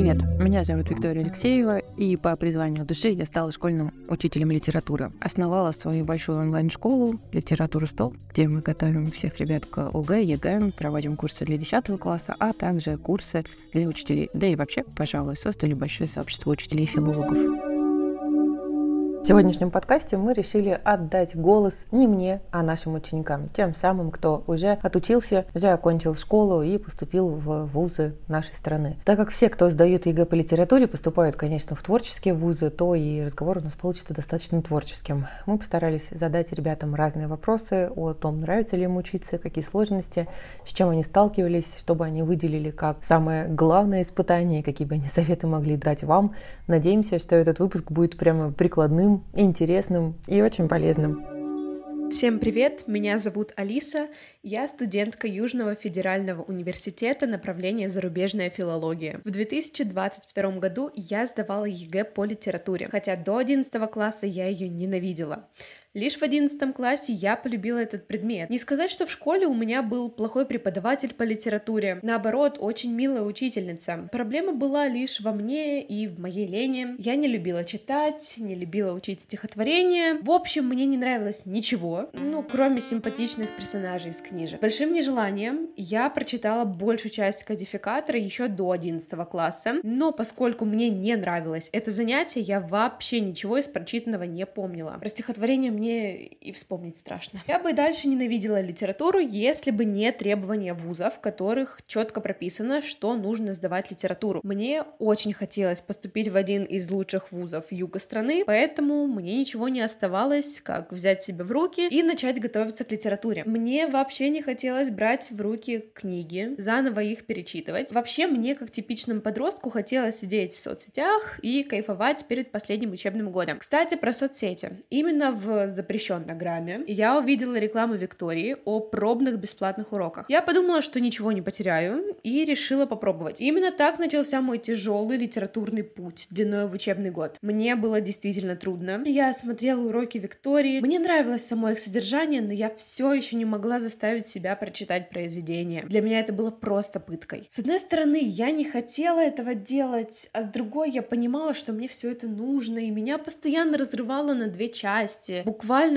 Привет, меня зовут Виктория Алексеева, и по призванию души я стала школьным учителем литературы. Основала свою большую онлайн-школу «Литература 100», где мы готовим всех ребят к ОГЭ, ЕГЭ, проводим курсы для 10 класса, а также курсы для учителей. Да и вообще, пожалуй, создали большое сообщество учителей филологов. В сегодняшнем подкасте мы решили отдать голос не мне, а нашим ученикам, тем самым, кто уже отучился, уже окончил школу и поступил в вузы нашей страны. Так как все, кто сдают ЕГЭ по литературе, поступают, конечно, в творческие вузы, то и разговор у нас получится достаточно творческим. Мы постарались задать ребятам разные вопросы о том, нравится ли им учиться, какие сложности, с чем они сталкивались, чтобы они выделили как самое главное испытание, какие бы они советы могли дать вам. Надеемся, что этот выпуск будет прямо прикладным интересным и очень полезным. Всем привет, меня зовут Алиса, я студентка Южного федерального университета направления зарубежная филология. В 2022 году я сдавала ЕГЭ по литературе, хотя до 11 класса я ее ненавидела. Лишь в одиннадцатом классе я полюбила этот предмет. Не сказать, что в школе у меня был плохой преподаватель по литературе. Наоборот, очень милая учительница. Проблема была лишь во мне и в моей лени. Я не любила читать, не любила учить стихотворения. В общем, мне не нравилось ничего, ну, кроме симпатичных персонажей из книжек. Большим нежеланием я прочитала большую часть кодификатора еще до 11 класса, но поскольку мне не нравилось это занятие, я вообще ничего из прочитанного не помнила. Про стихотворение мне и вспомнить страшно. Я бы дальше ненавидела литературу, если бы не требования вузов, в которых четко прописано, что нужно сдавать литературу. Мне очень хотелось поступить в один из лучших вузов юга страны, поэтому мне ничего не оставалось, как взять себя в руки и начать готовиться к литературе. Мне вообще не хотелось брать в руки книги, заново их перечитывать. Вообще мне, как типичному подростку, хотелось сидеть в соцсетях и кайфовать перед последним учебным годом. Кстати, про соцсети. Именно в запрещен на грамме, я увидела рекламу Виктории о пробных бесплатных уроках. Я подумала, что ничего не потеряю, и решила попробовать. И именно так начался мой тяжелый литературный путь длиной в учебный год. Мне было действительно трудно. Я смотрела уроки Виктории. Мне нравилось само их содержание, но я все еще не могла заставить себя прочитать произведение. Для меня это было просто пыткой. С одной стороны, я не хотела этого делать, а с другой я понимала, что мне все это нужно, и меня постоянно разрывало на две части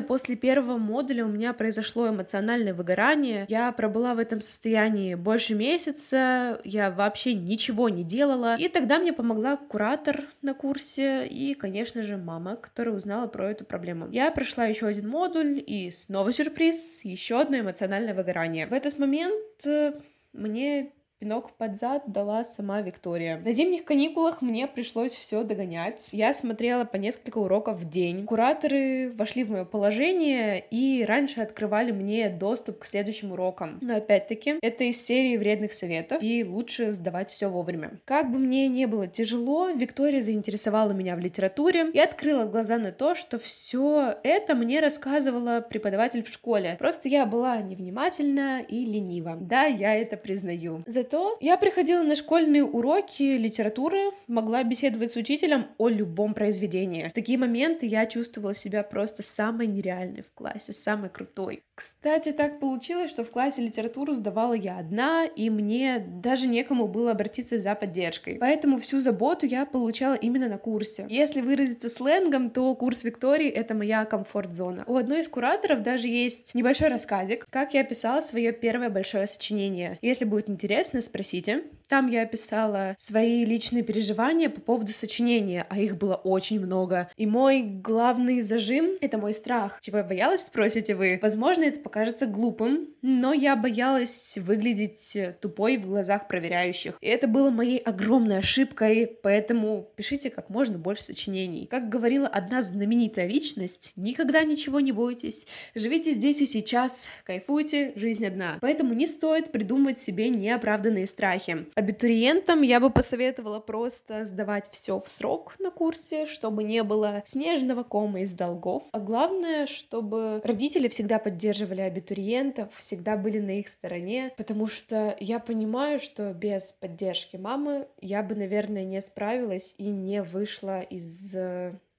после первого модуля у меня произошло эмоциональное выгорание. Я пробыла в этом состоянии больше месяца, я вообще ничего не делала. И тогда мне помогла куратор на курсе и, конечно же, мама, которая узнала про эту проблему. Я прошла еще один модуль и снова сюрприз, еще одно эмоциональное выгорание. В этот момент э, мне Пинок под зад дала сама Виктория. На зимних каникулах мне пришлось все догонять. Я смотрела по несколько уроков в день. Кураторы вошли в мое положение и раньше открывали мне доступ к следующим урокам. Но опять-таки, это из серии вредных советов, и лучше сдавать все вовремя. Как бы мне не было тяжело, Виктория заинтересовала меня в литературе и открыла глаза на то, что все это мне рассказывала преподаватель в школе. Просто я была невнимательна и ленива. Да, я это признаю. За то я приходила на школьные уроки литературы, могла беседовать с учителем о любом произведении. В такие моменты я чувствовала себя просто самой нереальной в классе, самой крутой. Кстати, так получилось, что в классе литературу сдавала я одна, и мне даже некому было обратиться за поддержкой. Поэтому всю заботу я получала именно на курсе. Если выразиться сленгом, то курс Виктории — это моя комфорт-зона. У одной из кураторов даже есть небольшой рассказик, как я писала свое первое большое сочинение. Если будет интересно, спросите. Там я описала свои личные переживания по поводу сочинения, а их было очень много. И мой главный зажим — это мой страх. Чего я боялась, спросите вы? Возможно, это покажется глупым, но я боялась выглядеть тупой в глазах проверяющих. И это было моей огромной ошибкой, поэтому пишите как можно больше сочинений. Как говорила одна знаменитая личность, никогда ничего не бойтесь, живите здесь и сейчас, кайфуйте, жизнь одна. Поэтому не стоит придумывать себе неоправданные страхи. Абитуриентам я бы посоветовала просто сдавать все в срок на курсе, чтобы не было снежного кома из долгов. А главное, чтобы родители всегда поддерживали абитуриентов, всегда были на их стороне, потому что я понимаю, что без поддержки мамы я бы, наверное, не справилась и не вышла из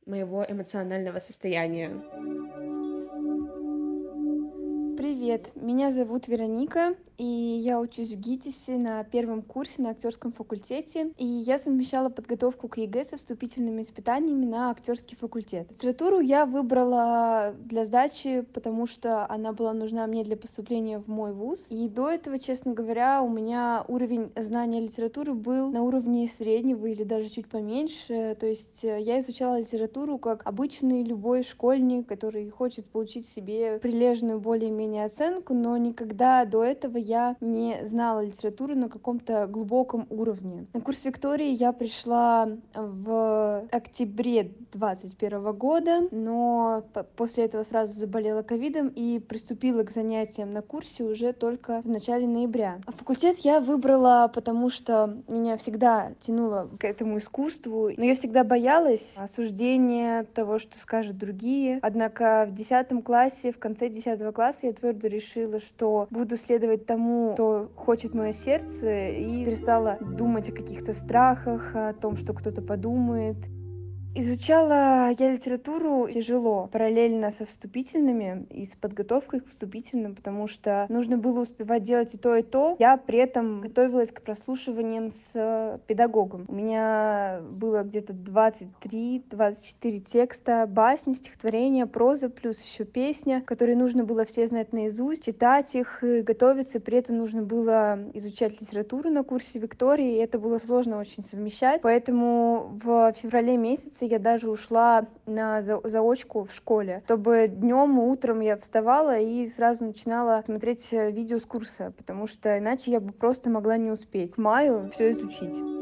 моего эмоционального состояния. Привет, меня зовут Вероника, и я учусь в ГИТИСе на первом курсе на актерском факультете, и я совмещала подготовку к ЕГЭ со вступительными испытаниями на актерский факультет. Литературу я выбрала для сдачи, потому что она была нужна мне для поступления в мой вуз, и до этого, честно говоря, у меня уровень знания литературы был на уровне среднего или даже чуть поменьше, то есть э, я изучала литературу как обычный любой школьник, который хочет получить себе прилежную более-менее более-менее оценку, но никогда до этого я не знала литературу на каком-то глубоком уровне. На курс Виктории я пришла в октябре 2021 года, но после этого сразу заболела ковидом и приступила к занятиям на курсе уже только в начале ноября. Факультет я выбрала, потому что меня всегда тянуло к этому искусству, но я всегда боялась осуждения того, что скажут другие. Однако в 10 классе, в конце 10 класса я твердо решила, что буду следовать тому, что хочет мое сердце, и перестала думать о каких-то страхах, о том, что кто-то подумает. Изучала я литературу тяжело, параллельно со вступительными и с подготовкой к вступительным, потому что нужно было успевать делать и то, и то. Я при этом готовилась к прослушиваниям с педагогом. У меня было где-то 23-24 текста, басни, стихотворения, проза, плюс еще песня, которые нужно было все знать наизусть, читать их, готовиться. При этом нужно было изучать литературу на курсе Виктории, и это было сложно очень совмещать. Поэтому в феврале месяце месяце я даже ушла на за заочку в школе, чтобы днем и утром я вставала и сразу начинала смотреть э, видео с курса, потому что иначе я бы просто могла не успеть. К маю все изучить.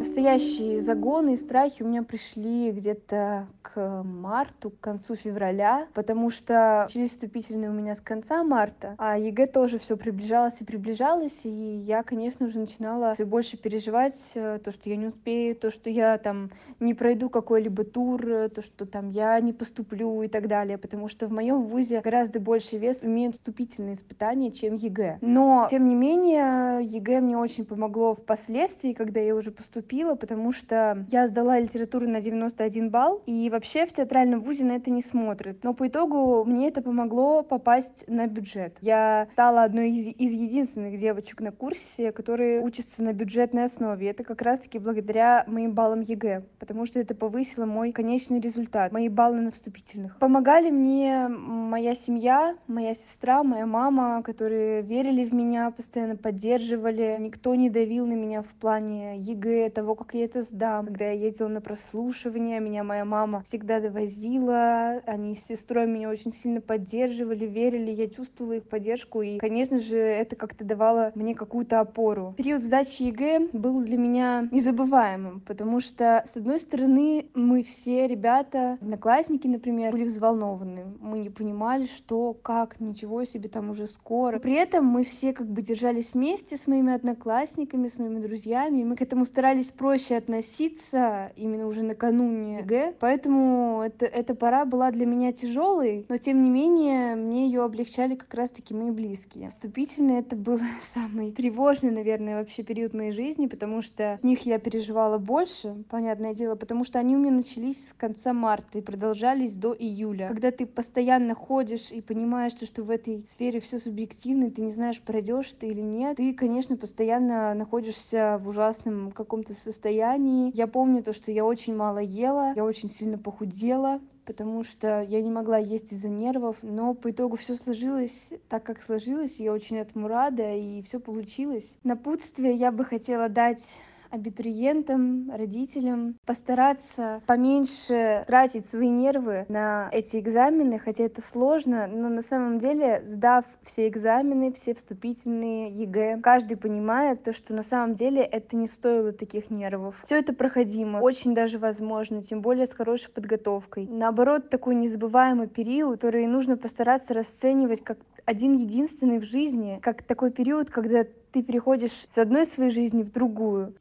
Настоящие загоны и страхи у меня пришли где-то к марту, к концу февраля, потому что через вступительные у меня с конца марта, а ЕГЭ тоже все приближалось и приближалось, и я, конечно же, начинала все больше переживать э, то, что я не успею, то, что я там не пройду какой-либо тур, то, что там я не поступлю и так далее, потому что в моем вузе гораздо больше вес имеют вступительные испытания, чем ЕГЭ. Но, тем не менее, ЕГЭ мне очень помогло впоследствии, когда я уже поступила поступила, потому что я сдала литературу на 91 балл, и вообще в театральном вузе на это не смотрят. Но по итогу мне это помогло попасть на бюджет. Я стала одной из, из единственных девочек на курсе, которые учатся на бюджетной основе. Это как раз-таки благодаря моим баллам ЕГЭ, потому что это повысило мой конечный результат, мои баллы на вступительных. Помогали мне моя семья, моя сестра, моя мама, которые верили в меня, постоянно поддерживали. Никто не давил на меня в плане ЕГЭ, того, как я это сдам. Когда я ездила на прослушивание, меня моя мама всегда довозила, они с сестрой меня очень сильно поддерживали, верили, я чувствовала их поддержку, и, конечно же, это как-то давало мне какую-то опору. Период сдачи ЕГЭ был для меня незабываемым, потому что, с одной стороны, мы все ребята, одноклассники, например, были взволнованы. Мы не понимали, что, как, ничего себе, там уже скоро. При этом мы все как бы держались вместе с моими одноклассниками, с моими друзьями, и мы к этому старались старались проще относиться именно уже накануне ЕГЭ, поэтому это, эта пора была для меня тяжелой, но тем не менее мне ее облегчали как раз-таки мои близкие. Вступительный это был самый тревожный, наверное, вообще период моей жизни, потому что них я переживала больше, понятное дело, потому что они у меня начались с конца марта и продолжались до июля. Когда ты постоянно ходишь и понимаешь, что, что в этой сфере все субъективно, ты не знаешь, пройдешь ты или нет, ты, конечно, постоянно находишься в ужасном каком-то состоянии. Я помню то, что я очень мало ела, я очень сильно похудела, потому что я не могла есть из-за нервов, но по итогу все сложилось так, как сложилось, я очень этому рада, и все получилось. Напутствие я бы хотела дать абитуриентам, родителям постараться поменьше тратить свои нервы на эти экзамены, хотя это сложно, но на самом деле, сдав все экзамены, все вступительные ЕГЭ, каждый понимает то, что на самом деле это не стоило таких нервов. Все это проходимо, очень даже возможно, тем более с хорошей подготовкой. Наоборот, такой незабываемый период, который нужно постараться расценивать как один единственный в жизни, как такой период, когда ты переходишь с одной своей жизни в другую.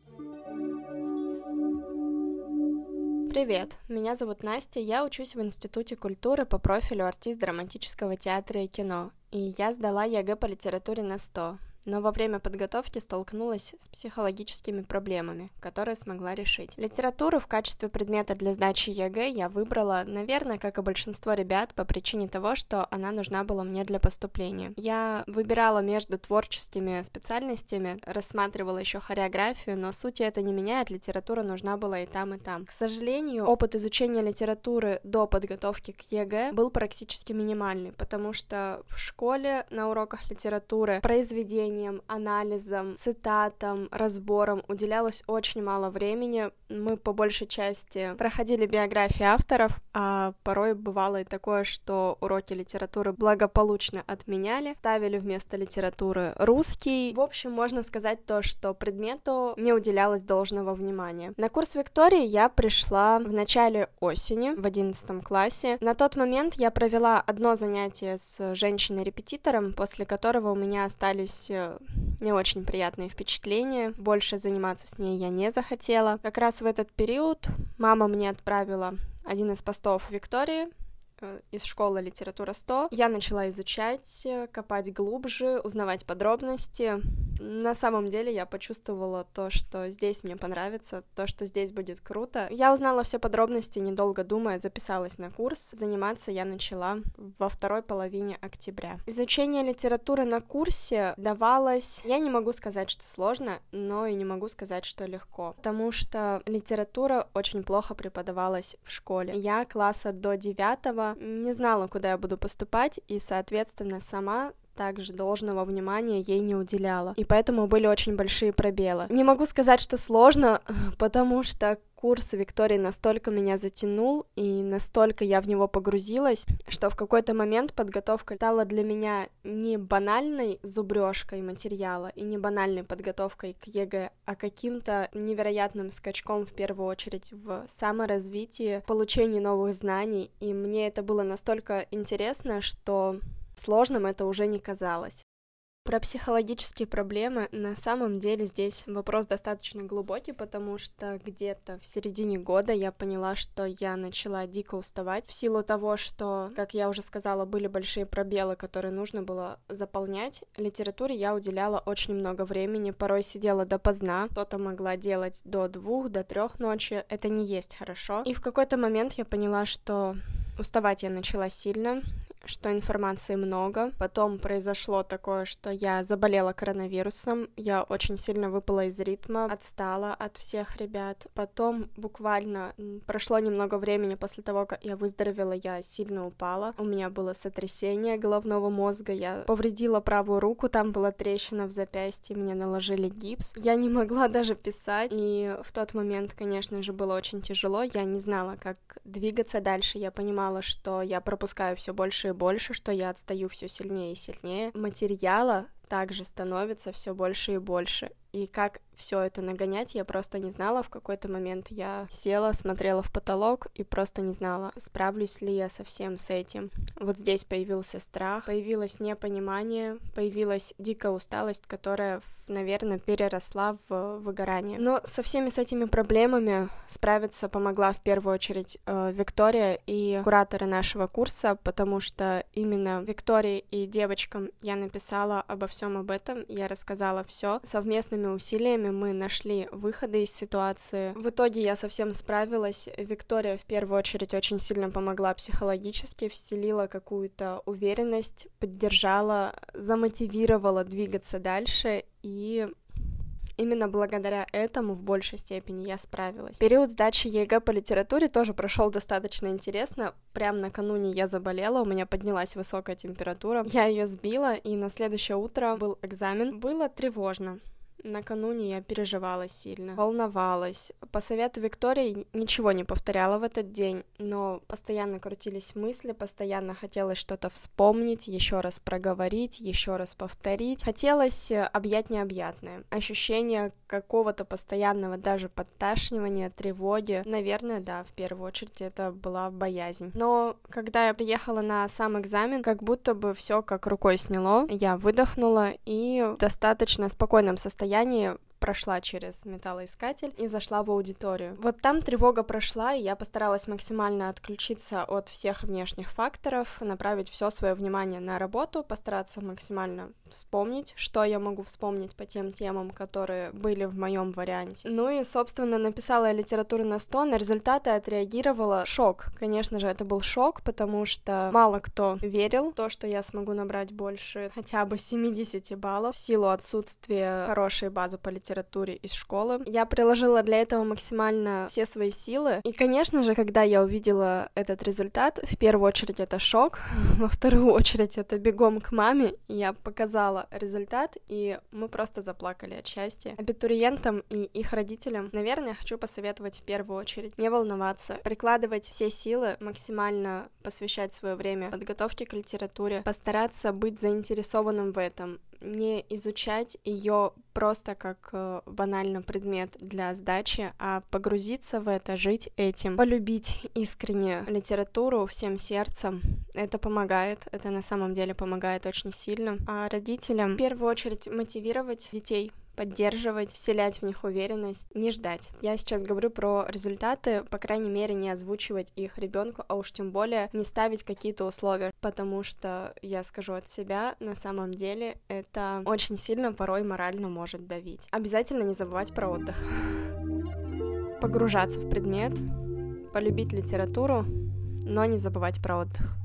Привет, меня зовут Настя, я учусь в Институте культуры по профилю артист драматического театра и кино, и я сдала ЕГЭ по литературе на 100. Но во время подготовки столкнулась с психологическими проблемами, которые смогла решить. Литературу в качестве предмета для сдачи ЕГЭ я выбрала, наверное, как и большинство ребят, по причине того, что она нужна была мне для поступления. Я выбирала между творческими специальностями, рассматривала еще хореографию, но суть это не меняет, литература нужна была и там, и там. К сожалению, опыт изучения литературы до подготовки к ЕГЭ был практически минимальный, потому что в школе на уроках литературы произведениям, анализам, цитатам, разборам уделялось очень мало времени. Мы по большей части проходили биографии авторов, а порой бывало и такое, что уроки литературы благополучно отменяли, ставили вместо литературы русский. В общем, можно сказать то, что предмету не уделялось должного внимания. На курс Виктории я пришла в начале осени, в одиннадцатом классе. На тот момент я провела одно занятие с женщиной-репетитором, после которого у меня остались э, не очень приятные впечатления. Больше заниматься с ней я не захотела. Как раз в этот период мама мне отправила один из постов Виктории, Э, из школы литература 100. Я начала изучать, э, копать глубже, узнавать подробности. На самом деле я почувствовала то, что здесь мне понравится, то, что здесь будет круто. Я узнала все подробности, недолго думая, записалась на курс. Заниматься я начала во второй половине октября. Изучение литературы на курсе давалось, я не могу сказать, что сложно, но и не могу сказать, что легко, потому что литература очень плохо преподавалась в школе. Я класса до девятого не знала, куда я буду поступать, и, соответственно, сама также должного внимания ей не уделяла. И поэтому были очень большие пробелы. Не могу сказать, что сложно, потому что курс Виктории настолько меня затянул, и настолько я в него погрузилась, что в какой-то момент подготовка стала для меня не банальной зубрежкой материала и не банальной подготовкой к ЕГЭ, а каким-то невероятным скачком в первую очередь в саморазвитии, получении новых знаний, и мне это было настолько интересно, что Сложным это уже не казалось. Про психологические проблемы на самом деле здесь вопрос достаточно глубокий, потому что где-то в середине года я поняла, что я начала дико уставать в силу того, что, как я уже сказала, были большие пробелы, которые нужно было заполнять. Литературе я уделяла очень много времени, порой сидела допоздна, кто-то могла делать до двух, до трех ночи, это не есть хорошо. И в какой-то момент я поняла, что уставать я начала сильно, что информации много. Потом произошло такое, что я заболела коронавирусом, я очень сильно выпала из ритма, отстала от всех ребят. Потом буквально прошло немного времени после того, как я выздоровела, я сильно упала. У меня было сотрясение головного мозга, я повредила правую руку, там была трещина в запястье, мне наложили гипс. Я не могла даже писать, и в тот момент, конечно же, было очень тяжело. Я не знала, как двигаться дальше. Я понимала, что я пропускаю все больше и больше, что я отстаю все сильнее и сильнее. Материала также становится все больше и больше. И как все это нагонять, я просто не знала. В какой-то момент я села, смотрела в потолок и просто не знала, справлюсь ли я совсем с этим. Вот здесь появился страх, появилось непонимание, появилась дикая усталость, которая, наверное, переросла в выгорание. Но со всеми с этими проблемами справиться помогла в первую очередь э, Виктория и кураторы нашего курса, потому что именно Виктории и девочкам я написала обо всем об этом, я рассказала все совместно совместными усилиями мы нашли выходы из ситуации. В итоге я со всем справилась. Виктория в первую очередь очень сильно помогла психологически, вселила какую-то уверенность, поддержала, замотивировала двигаться дальше и Именно благодаря этому в большей степени я справилась. Период сдачи ЕГЭ по литературе тоже прошел достаточно интересно. Прям накануне я заболела, у меня поднялась высокая температура. Я ее сбила, и на следующее утро был экзамен. Было тревожно. Накануне я переживала сильно, волновалась. По совету Виктории ничего не повторяла в этот день, но постоянно крутились мысли, постоянно хотелось что-то вспомнить, еще раз проговорить, еще раз повторить. Хотелось э, объять необъятное. Ощущение какого-то постоянного даже подташнивания, тревоги. Наверное, да, в первую очередь это была боязнь. Но когда я приехала на сам экзамен, как будто бы все как рукой сняло. Я выдохнула и в достаточно спокойном состоянии состоянии прошла через металлоискатель и зашла в аудиторию. Вот там тревога прошла, и я постаралась максимально отключиться от всех внешних факторов, направить все свое внимание на работу, постараться максимально вспомнить, что я могу вспомнить по тем темам, которые были в моем варианте. Ну и, собственно, написала я литературу на 100, на результаты отреагировала шок. Конечно же, это был шок, потому что мало кто верил в то, что я смогу набрать больше хотя бы 70 баллов в силу отсутствия хорошей базы по литературе из школы. Я приложила для этого максимально все свои силы. И, конечно же, когда я увидела этот результат, в первую очередь это шок, во вторую очередь это бегом к маме. Я показала результат, и мы просто заплакали от счастья. Абитуриентам и их родителям, наверное, хочу посоветовать в первую очередь не волноваться, прикладывать все силы, максимально посвящать свое время подготовке к литературе, постараться быть заинтересованным в этом, не изучать ее просто как э, банально предмет для сдачи, а погрузиться в это, жить этим, полюбить искренне литературу всем сердцем. Это помогает, это на самом деле помогает очень сильно. А родителям в первую очередь мотивировать детей поддерживать, вселять в них уверенность, не ждать. Я сейчас говорю про результаты, по крайней мере, не озвучивать их ребенку, а уж тем более не ставить какие-то условия, потому что, я скажу от себя, на самом деле это очень сильно порой морально может давить. Обязательно не забывать про отдых. Погружаться в предмет, полюбить литературу, но не забывать про отдых.